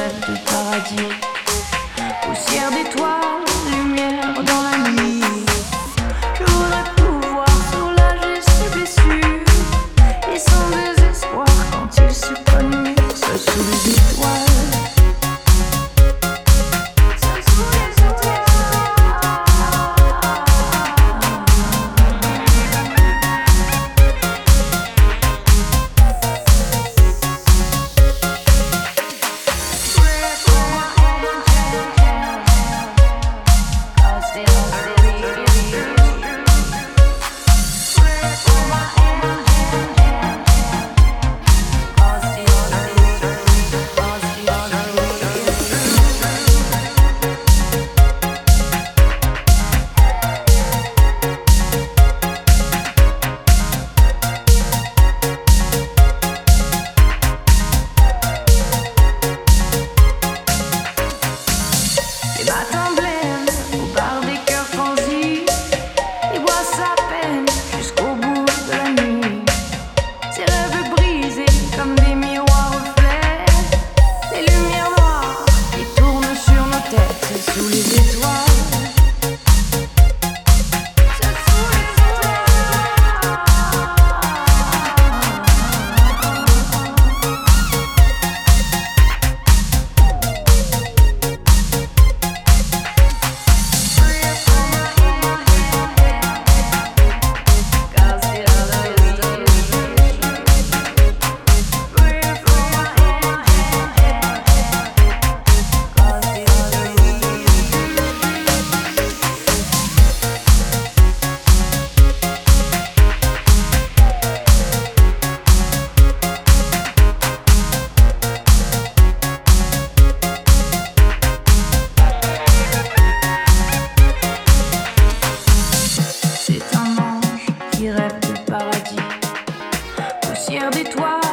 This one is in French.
rêve de paradis, poussière d'étoiles Regardez-toi.